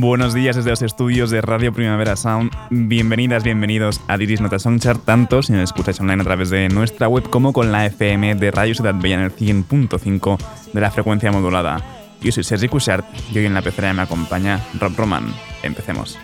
Buenos días desde los estudios de Radio Primavera Sound. Bienvenidas, bienvenidos a Diris Nota Songchart, tanto si nos escucháis online a través de nuestra web como con la FM de Radio Ciudad Bella en el 100.5 de la frecuencia modulada. Yo soy Sergi Cushart y hoy en la pecera me acompaña Rob Roman. Empecemos.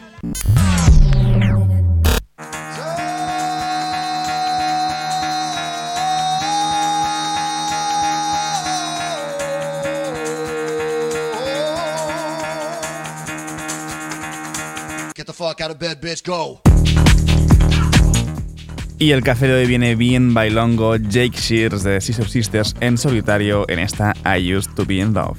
Y el café de hoy viene bien bailongo Jake Shears de Scissor Sisters en solitario en esta I Used to Be in Love.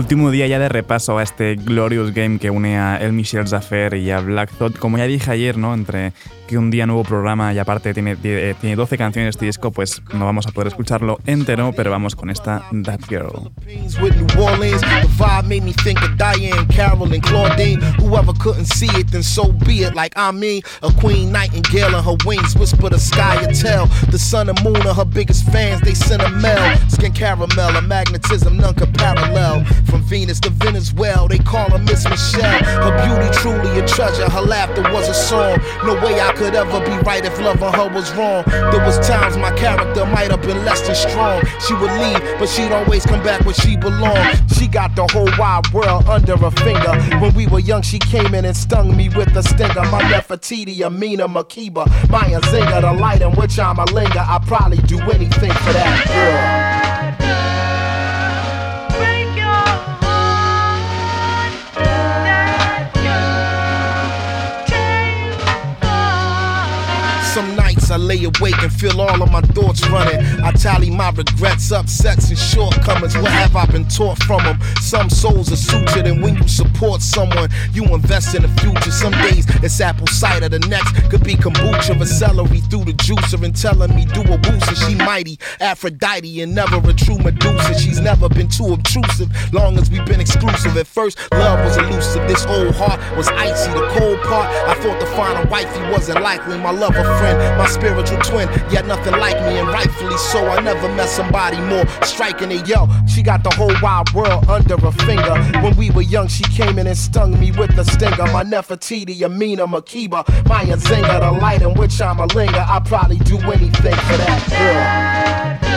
Último día ya de repaso a este Glorious Game que une a El Michel Zaffer y a Black Thought. Como ya dije ayer, ¿no? Entre que un día nuevo programa y aparte tiene, tiene 12 canciones este disco, pues no vamos a poder escucharlo entero, pero vamos con esta That Girl. Could ever be right if loving her was wrong. There was times my character might have been less than strong. She would leave, but she'd always come back where she belonged. She got the whole wide world under her finger. When we were young, she came in and stung me with a stinger. My Nefertiti, Amina, Makiba, Maya Zinga, the light in which I'm a linger. I'd probably do anything for that girl. Lay awake and feel all of my thoughts running. I tally my regrets, upsets, and shortcomings. What have I been taught from them? Some souls are sutured, and when you support someone, you invest in the future. Some days it's apple cider, the next could be kombucha, or celery through the juicer, and telling me do a booster. She mighty, Aphrodite, and never a true Medusa. She's never been too obtrusive, long as we've been exclusive. At first, love was elusive. This old heart was icy. The cold part, I thought to find a wifey wasn't likely. My lover friend, my spiritual twin, yet nothing like me, and rightfully so. I never met somebody more striking it. Yo, she got the whole wide world under her finger. When we were young, she came in and stung me with a stinger. My Nefertiti, Amina, Makiba, Maya Zinga, the light in which I'm a linger. I'd probably do anything for that girl.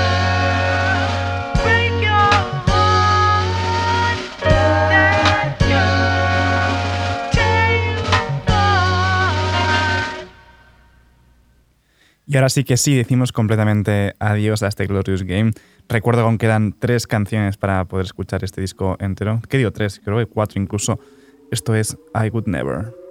Y ahora sí que sí, decimos completamente adiós a este Glorious Game. Recuerdo que aún quedan tres canciones para poder escuchar este disco entero. ¿Qué digo tres? Creo que cuatro incluso. Esto es I Would Never.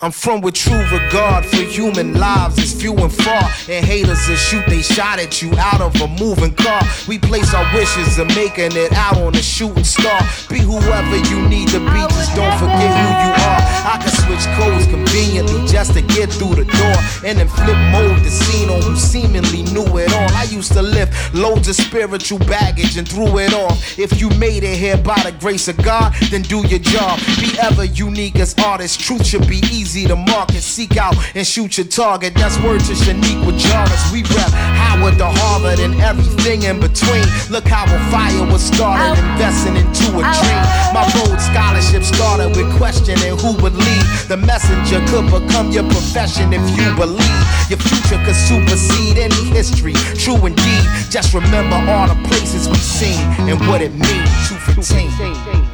I'm from with true regard for human lives is few and far. And haters that shoot they shot at you out of a moving car. We place our wishes of making it out on a shooting star. Be whoever you need to be, just don't forget who you are. I can switch codes conveniently just to get through the door. And then flip mode the scene on who seemingly knew it all. I used to lift loads of spiritual baggage and threw it off. If you made it here by the grace of God, then do your job. Be ever unique as artists. Truth should be easy easy to mark and seek out and shoot your target. That's word to Shanique with Jarvis. We rap Howard to Harvard and everything in between. Look how a fire was started, oh. investing into a oh. dream. My road scholarship started with questioning who would lead. The messenger could become your profession if you believe. Your future could supersede any history. True indeed. Just remember all the places we've seen and what it means. 215.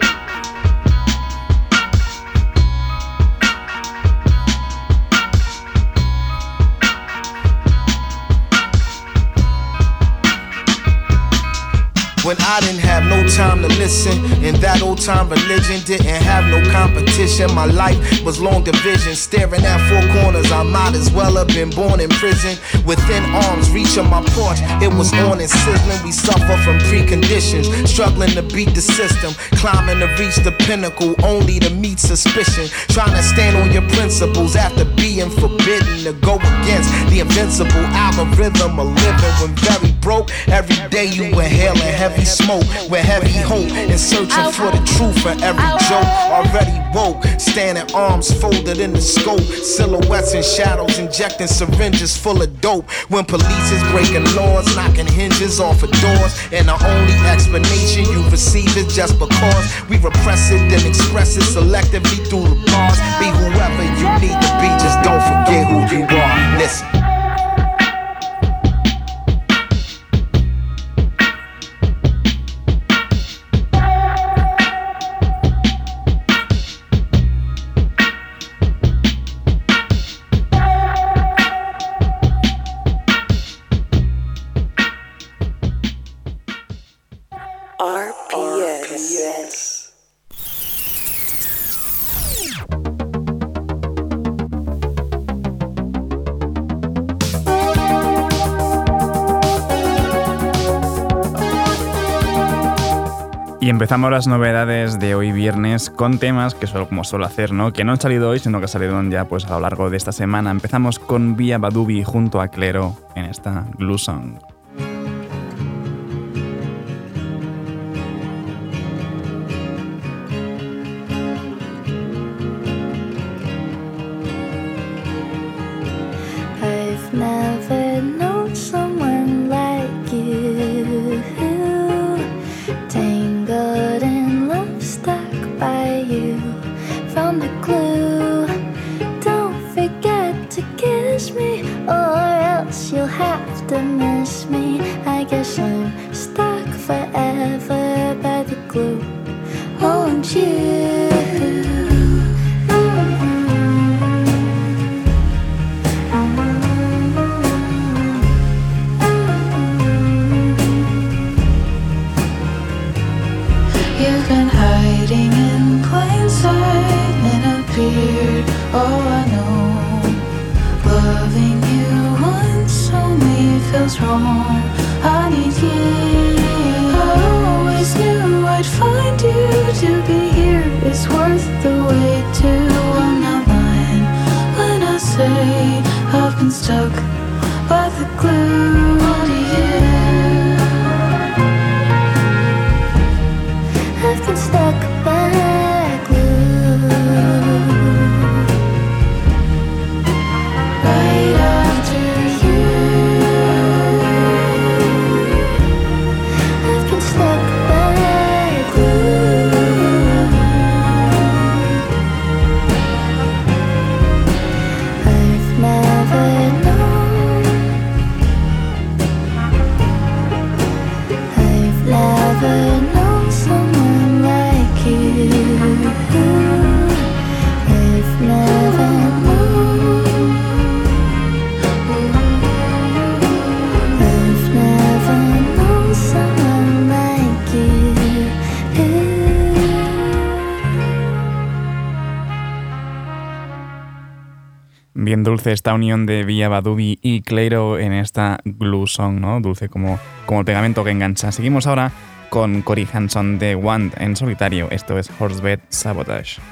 When I didn't have no time to listen, and that old time religion didn't have no competition. My life was long division, staring at four corners. I might as well have been born in prison. Within arms reach of my porch, it was on and sizzling. We suffer from preconditions, struggling to beat the system, climbing to reach the pinnacle, only to meet suspicion. Trying to stand on your principles after being forbidden to go against the invincible algorithm of living. When very broke, every day you inhaling heavy heavy smoke with heavy hope and searching for the truth for every joke. Already woke, standing arms folded in the scope, silhouettes and shadows, injecting syringes full of dope. When police is breaking laws, knocking hinges off of doors, and the only explanation you receive is just because we repress it and express it selectively through the bars. Be whoever you need to be, just don't forget who you are. Listen. Empezamos las novedades de hoy viernes con temas que solo como suelo hacer, ¿no? Que no han salido hoy, sino que salieron ya pues a lo largo de esta semana. Empezamos con Via Badubi junto a Clero en esta Glue Song. Dulce esta unión de Villa Badubi y Cleiro en esta glue song, ¿no? Dulce como, como el pegamento que engancha. Seguimos ahora con Cory Hanson de Wand en solitario. Esto es Horsebed Sabotage.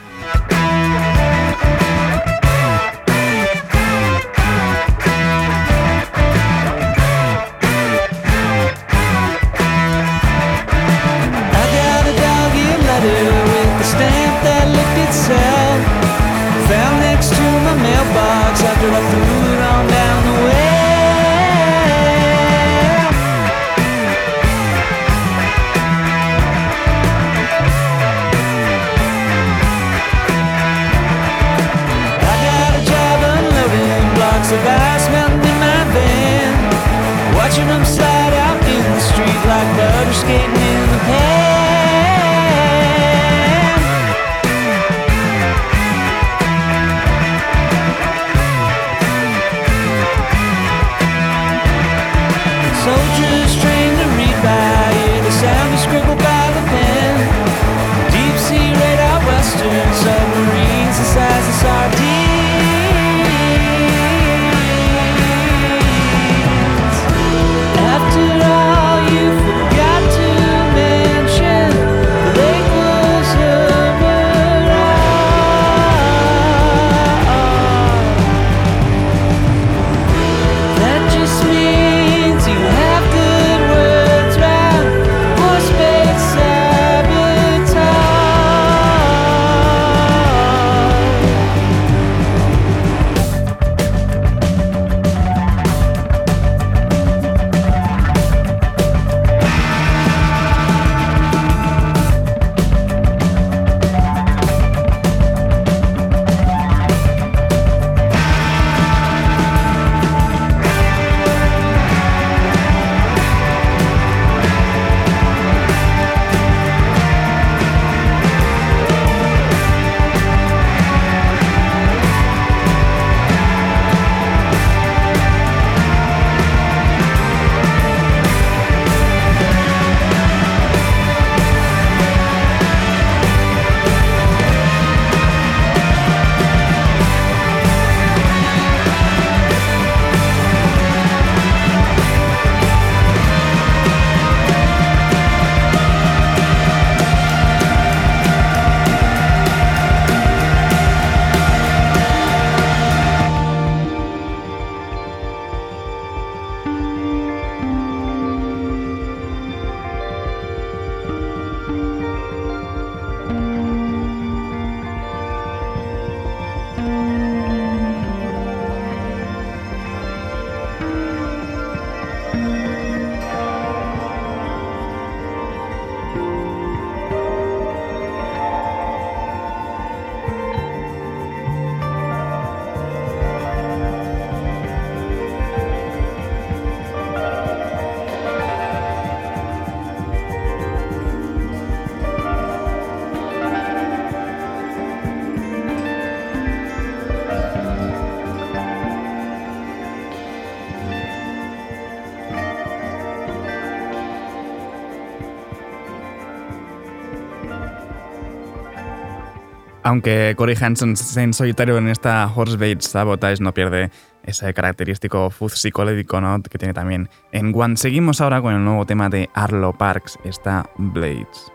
Aunque Corey Hanson en solitario en esta Horsebait Sabotage, no pierde ese característico fuzz psicodélico ¿no? que tiene también en One. Seguimos ahora con el nuevo tema de Arlo Parks, está Blades.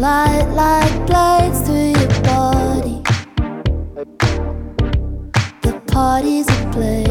light like blades through your body. The party's a place.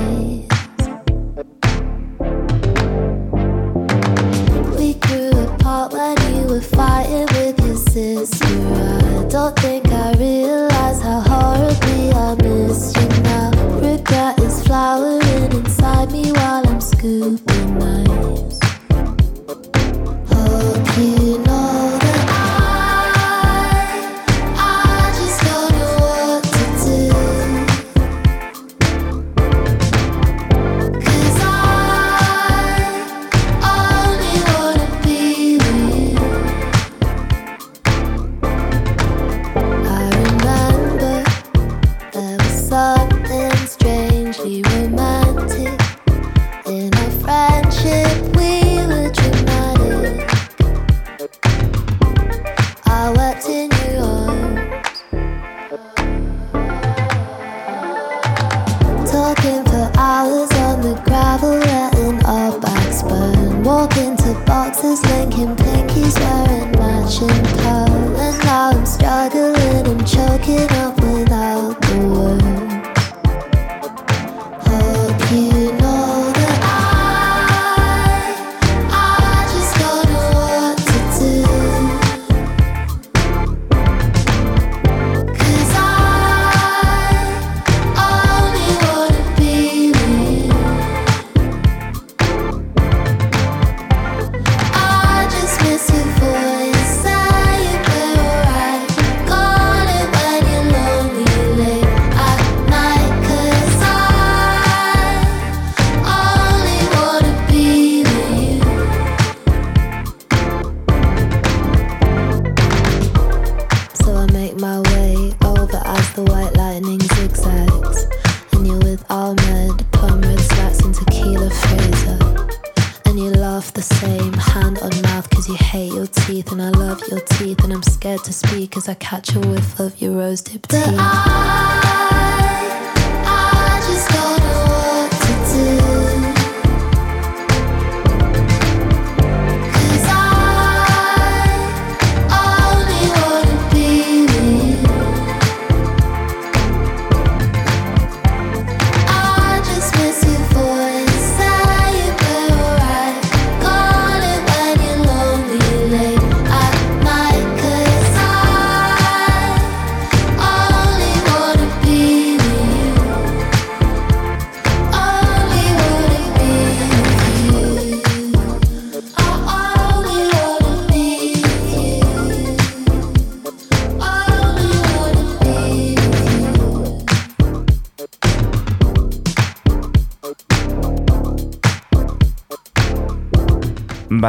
I catch a whiff of your rose dipped tea.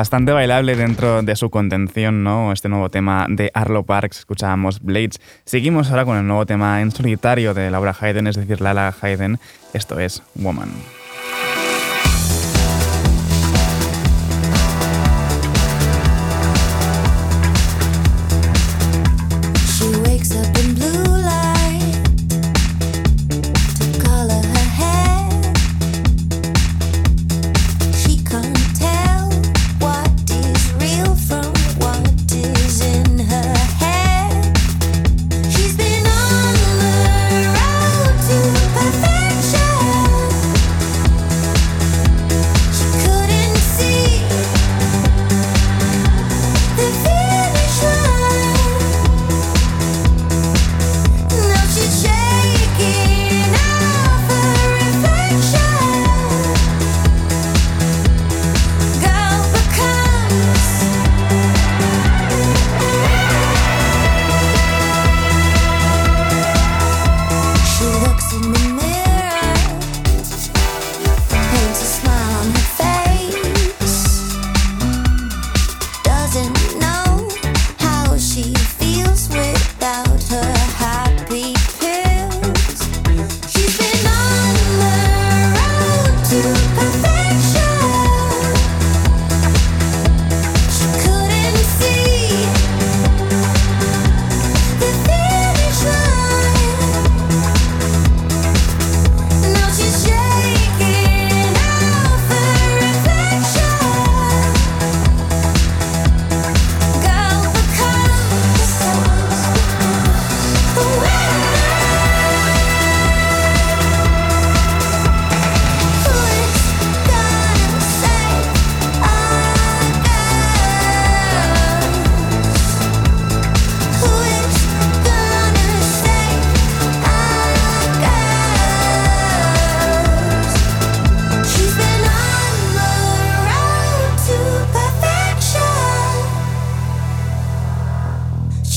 Bastante bailable dentro de su contención, ¿no? Este nuevo tema de Arlo Parks, escuchábamos Blades. Seguimos ahora con el nuevo tema en solitario de Laura Hayden, es decir, Lala Hayden. Esto es Woman.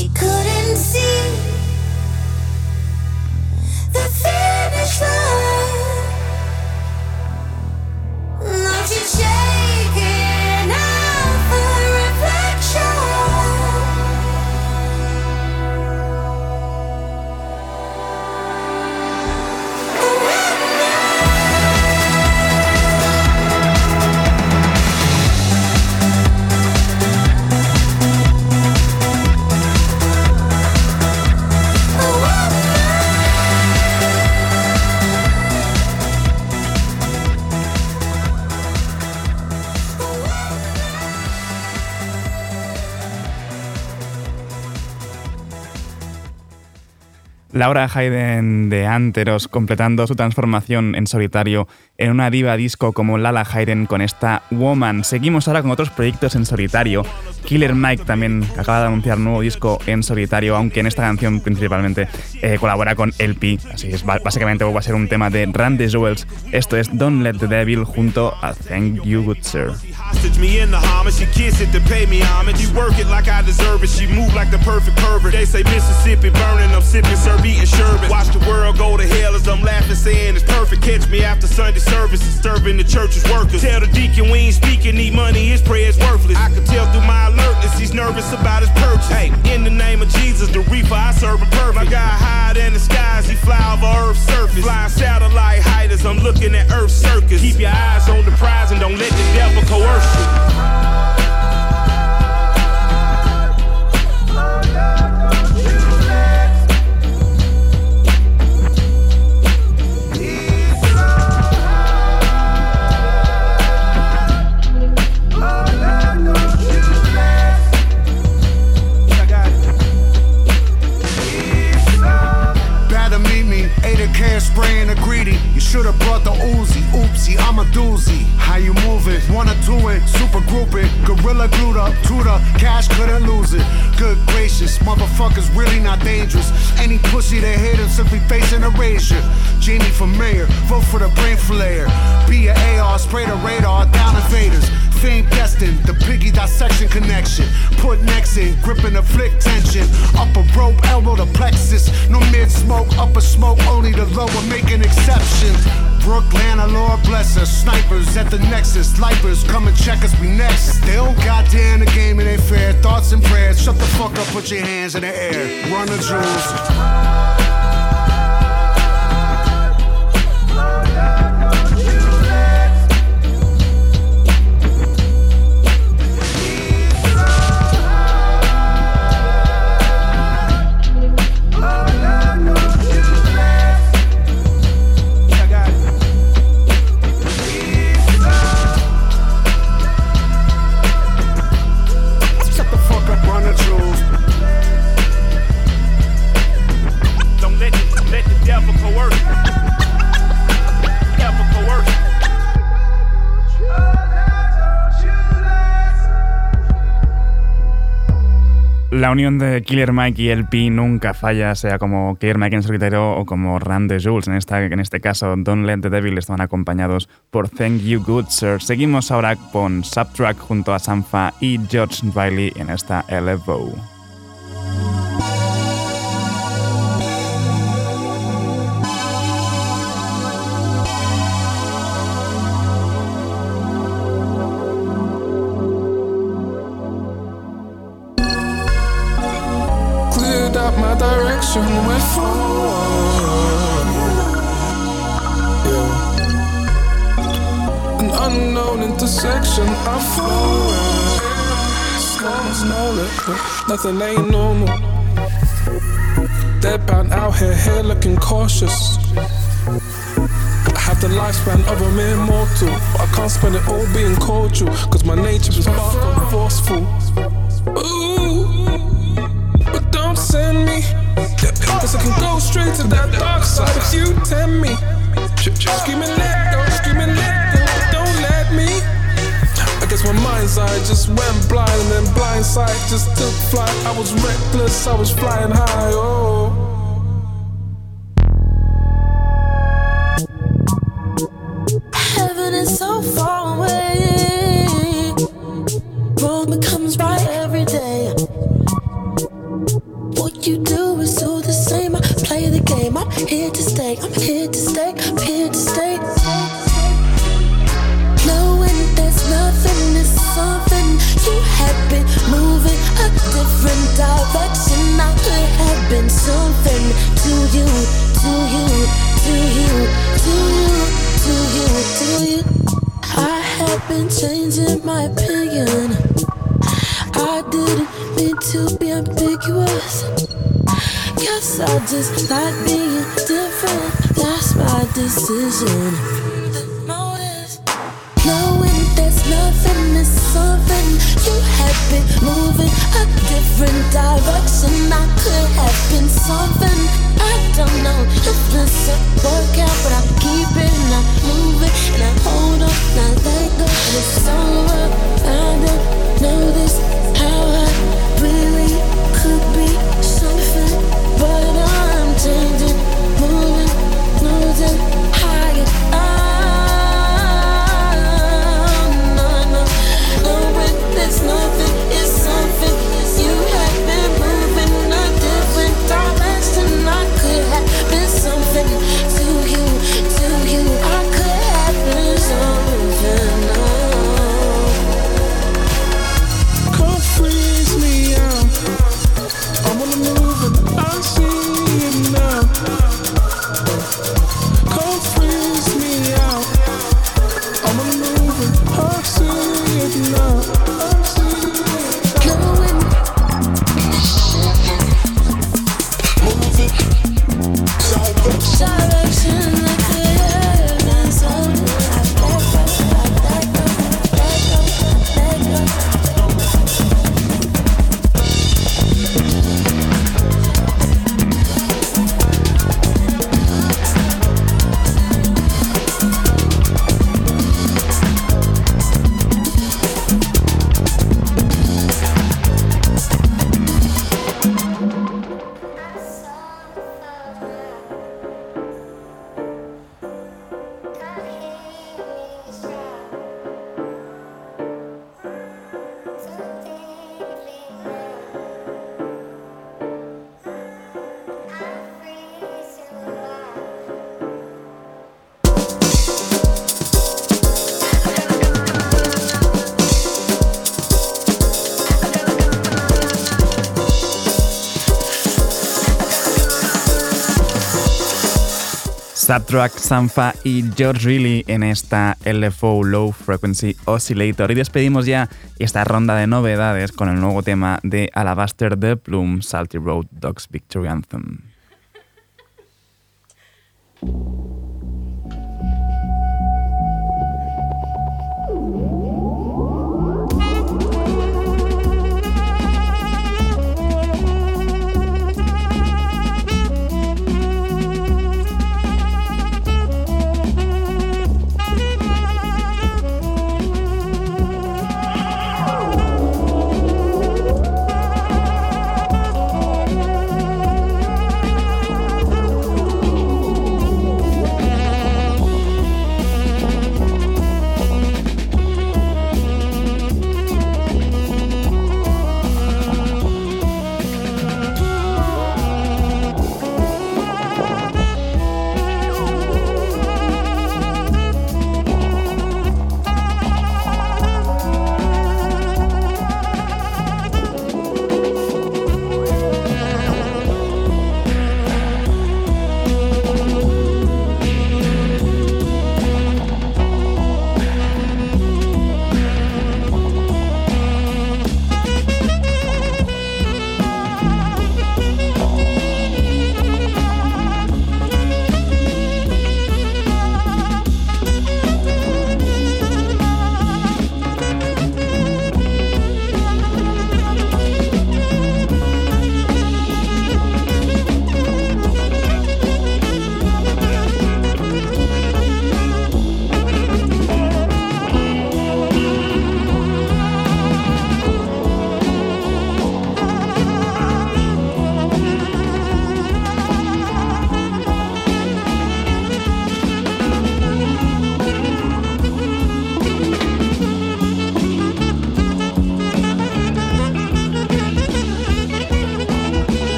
She couldn't Laura Hayden de Anteros completando su transformación en solitario en una diva disco como Lala Hayden con esta Woman. Seguimos ahora con otros proyectos en solitario. Killer Mike también acaba de anunciar nuevo disco en solitario, aunque en esta canción principalmente eh, colabora con LP. Así es, básicamente va a ser un tema de Randy Jewels. Esto es Don't Let the Devil junto a Thank You Good Sir. Me in the homage. She kiss it to pay me homage. She work it like I deserve it. She move like the perfect pervert. They say Mississippi burning. I'm sipping, serve eating sherbet. Watch the world go to hell as I'm laughing, saying it's perfect. Catch me after Sunday service, disturbing the church's workers. Tell the deacon we ain't speaking, need money, his prayer's worthless. I can tell through my alertness, he's nervous about his purchase. Hey, in the name of Jesus, the reaper I serve him perfect. My guy higher than the skies, he fly over Earth's surface. Flying satellite height as I'm looking at Earth's circus. Keep your eyes on the prize and don't let the devil coerce you. For mayor, vote for the brain flayer. Be a AR, spray the radar, down invaders. Fame destined, the piggy dissection connection. Put necks in, gripping the flick tension. Upper rope, elbow to plexus. No mid smoke, upper smoke, only the lower making exceptions. Brooklyn, Lord bless us. Snipers at the nexus. Lifers come and check us, we next. They don't goddamn the game, it ain't fair. Thoughts and prayers. Shut the fuck up, put your hands in the air. Run the jewels. La unión de Killer Mike y LP nunca falla, sea como Killer Mike en solitario o como Randy Jules. En, esta, en este caso, Don't Let the Devil estaban acompañados por Thank You Good Sir. Seguimos ahora con Subtrack junto a Sanfa y George Riley en esta LFO. An unknown intersection, I nothing ain't normal. Deadpan out here, here looking cautious. I have the lifespan of a mere mortal, but I can't spend it all being cordial, cause my nature is far from forceful. I can go straight to that dark side if you tempt me. Screaming let go, screaming let go, don't let me. I guess my mind's eye just went blind and then blind sight just took flight. I was reckless, I was flying high, oh. Been moving a different direction. I could have been something. Over. I don't know this really could be something, but I'm changing, moving, Subtrack, Sanfa y George Reilly en esta LFO Low Frequency Oscillator. Y despedimos ya esta ronda de novedades con el nuevo tema de Alabaster The Plume Salty Road Dogs Victory Anthem.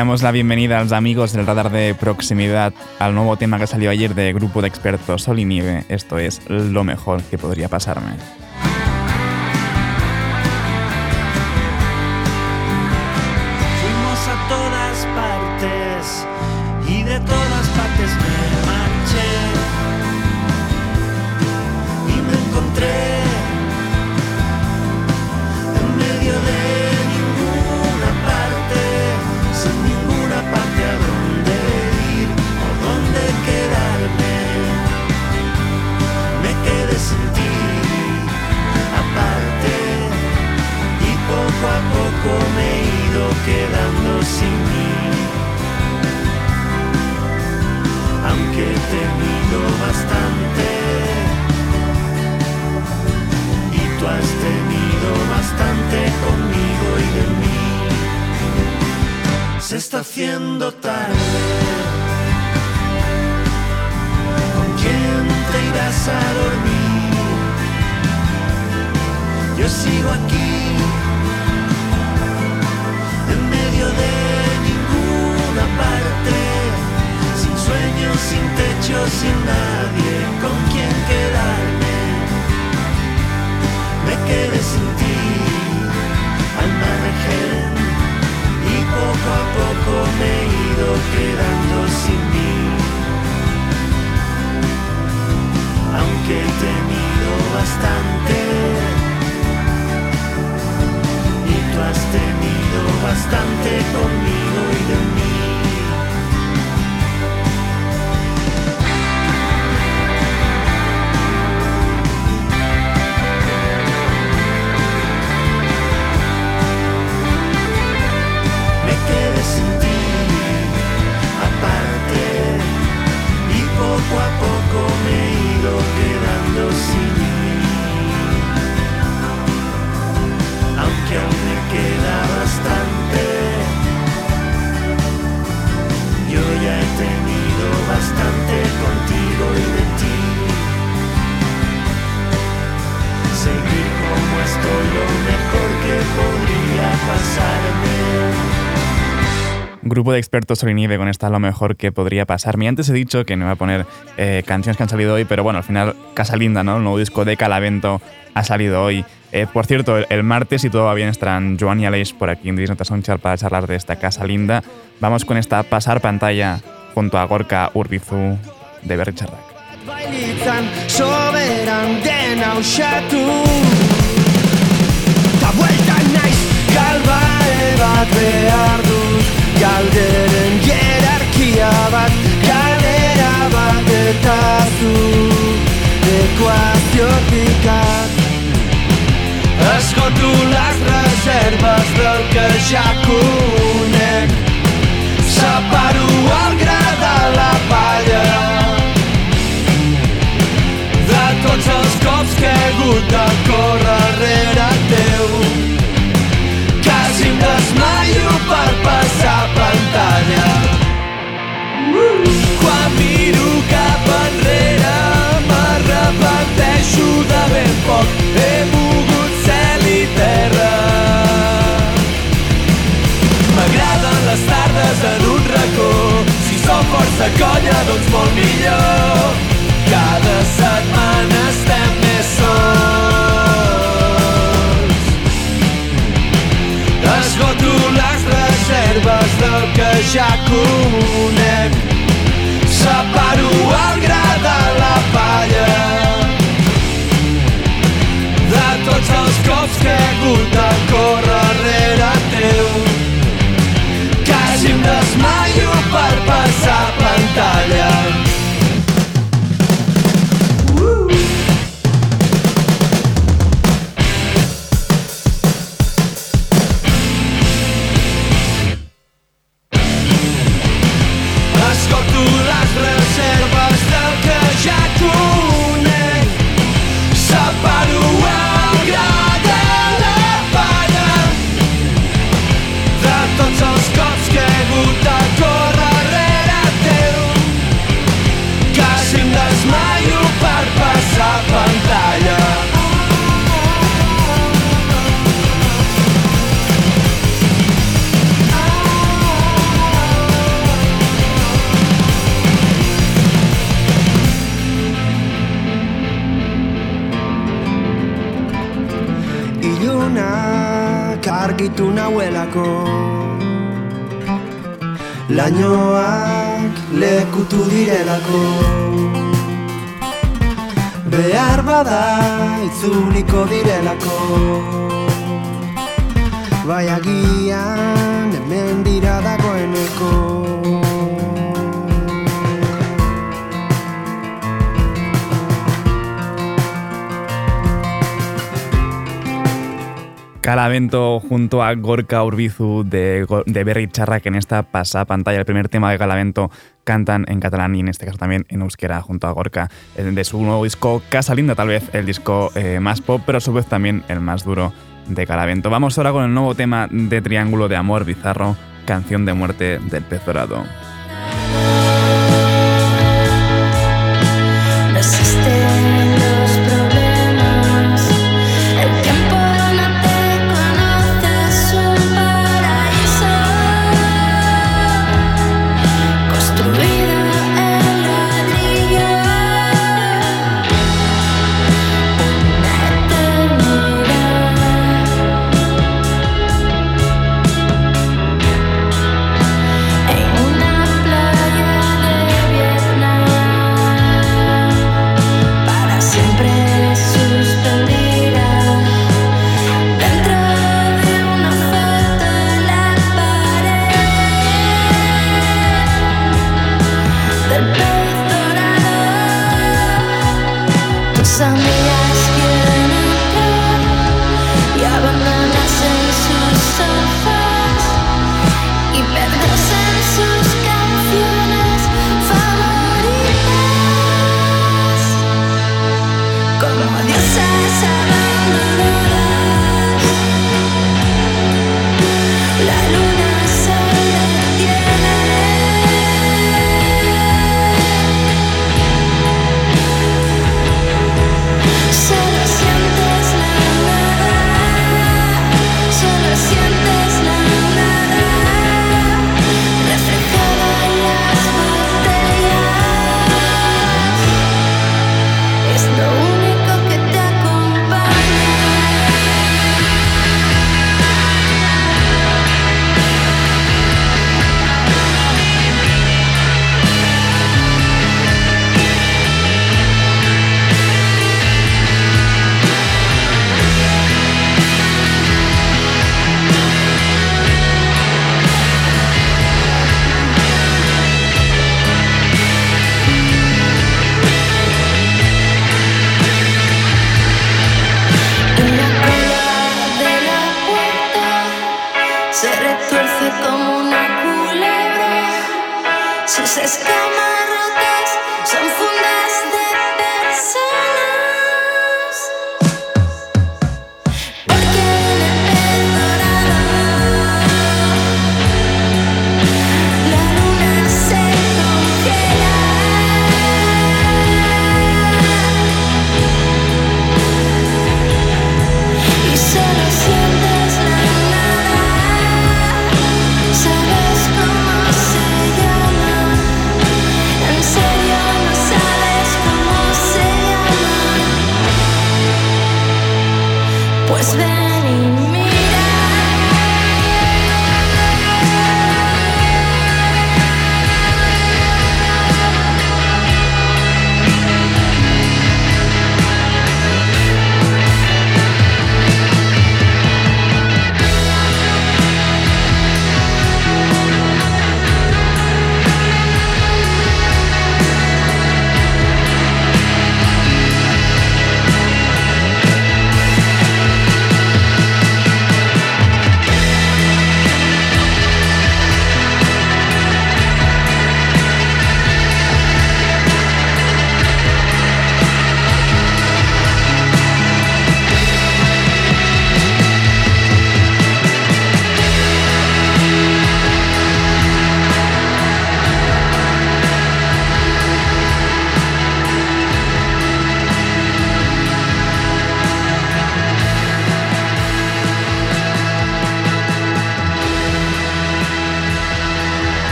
Damos la bienvenida a los amigos del radar de proximidad al nuevo tema que salió ayer de Grupo de Expertos Sol y Nieve. Esto es lo mejor que podría pasarme. Sigo aquí, en medio de ninguna parte, sin sueños, sin techo, sin nadie con quien quedarme. Me quedé sin ti, al margen, y poco a poco me he ido quedando sin mí. Aunque he tenido bastante bastante conmigo y de mí. Me quedé sin ti, aparte, y poco a poco me he ido quedando sin mí. Aunque aún me queda Grupo de expertos sobre nieve con esta lo mejor que podría pasarme. Antes he dicho que no iba a poner eh, canciones que han salido hoy, pero bueno, al final Casa Linda, ¿no? El nuevo disco de Calavento ha salido hoy. Eh, por cierto, el, martes, si todo va bien, estarán Joan y Aleix por aquí en Disney para charlar de esta Casa Linda. Vamos con esta pasar pantalla junto a Gorka Urbizu de berritxarrak. Bailitzan soberan den hausatu Ta buelta naiz galbae bat behar dut Galderen jerarkia bat de ben poc. He mogut cel i terra. M'agraden les tardes en un racó Si som força colla, doncs molt millor Cada setmana estem més sols Esgoto les reserves del que ja conec Separo el gra de la palla cops que he hagut de córrer rere teu quasi em desmaio per passar pantalla argitu nahuelako Lainoak lekutu direlako. Behar bada itzuliko direlako. Bai agian hemen dira dagoeneko Calavento junto a Gorka Urbizu de, Berry Charra, que en esta pasa pantalla, el primer tema de Calavento, cantan en catalán y en este caso también en euskera junto a Gorka, eh, de su nuevo disco Casa Linda, tal vez el disco eh, más pop, pero a su vez también el más duro de Calavento. Vamos ahora con el nuevo tema de Triángulo de Amor Bizarro, Canción de Muerte del Pez Dorado.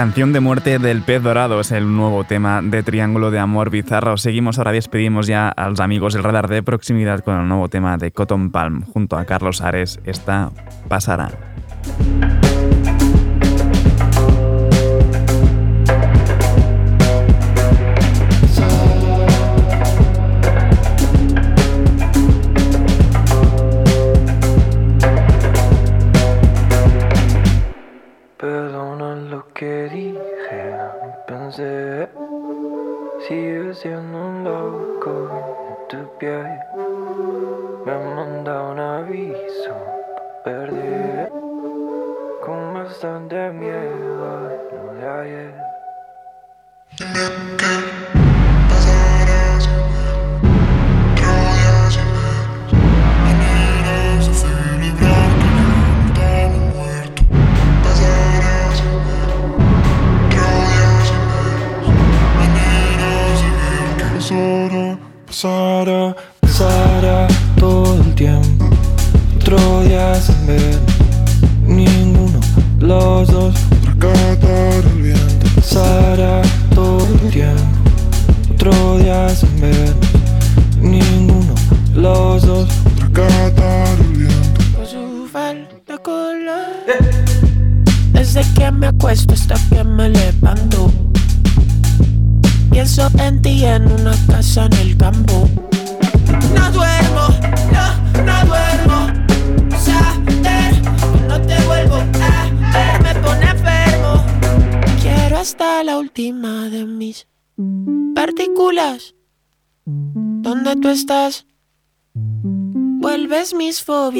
Canción de muerte del pez dorado es el nuevo tema de Triángulo de Amor Bizarro. Seguimos ahora, despedimos ya a los amigos del radar de proximidad con el nuevo tema de Cotton Palm junto a Carlos Ares. Esta pasará.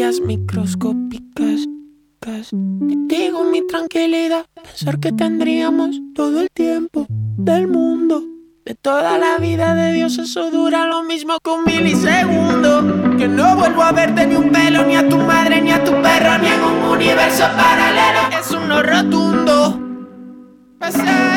Microscópicas. Digo mi tranquilidad, pensar que tendríamos todo el tiempo del mundo. De toda la vida de Dios eso dura lo mismo que un milisegundo. Que no vuelvo a verte ni un pelo, ni a tu madre, ni a tu perro, ni en un universo paralelo. Es un no rotundo. Pasará.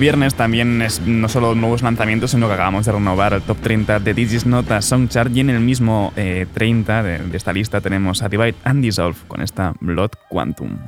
Viernes también es no solo nuevos lanzamientos, sino que acabamos de renovar el top 30 de Digis Nota Songchart y en el mismo eh, 30 de, de esta lista tenemos a Divide and Dissolve con esta Blood Quantum.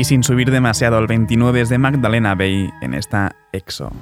y sin subir demasiado al 29 es de Magdalena Bay en esta EXO.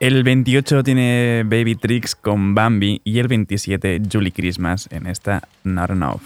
El 28 tiene Baby Tricks con Bambi y el 27 Julie Christmas en esta Not Enough.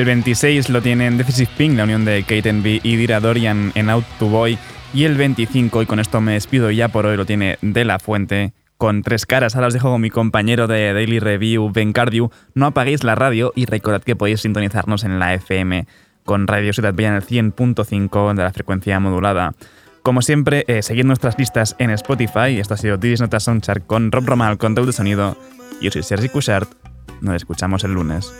El 26 lo tienen Decisive Pink, la unión de Kate B y Dira Dorian en Out to Boy. Y el 25, y con esto me despido ya por hoy, lo tiene De La Fuente con tres caras. Ahora os dejo con mi compañero de Daily Review, Ben Cardew. No apaguéis la radio y recordad que podéis sintonizarnos en la FM con Radio Ciudad Bella en el 100.5 de la frecuencia modulada. Como siempre, eh, seguid nuestras listas en Spotify. Esto ha sido Didis Nota Soundchart con Rob Romal, control de sonido. Yo soy Sergi Cushart. Nos escuchamos el lunes.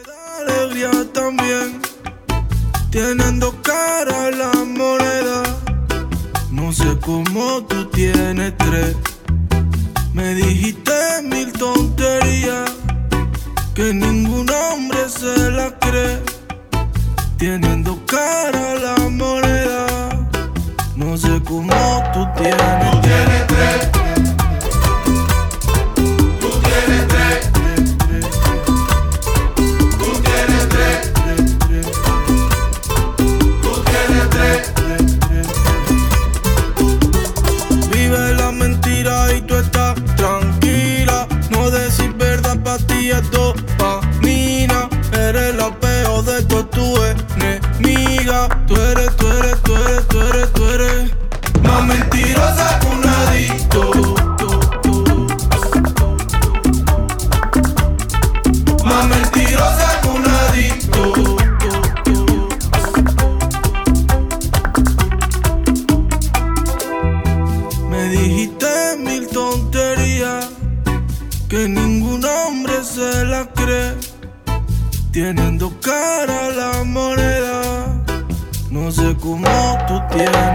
Alegría también, teniendo cara la moneda. No sé cómo tú tienes tres. Me dijiste mil tonterías que ningún hombre se la cree. Teniendo cara la moneda. No sé cómo tú tienes. Tú tienes tres. yeah.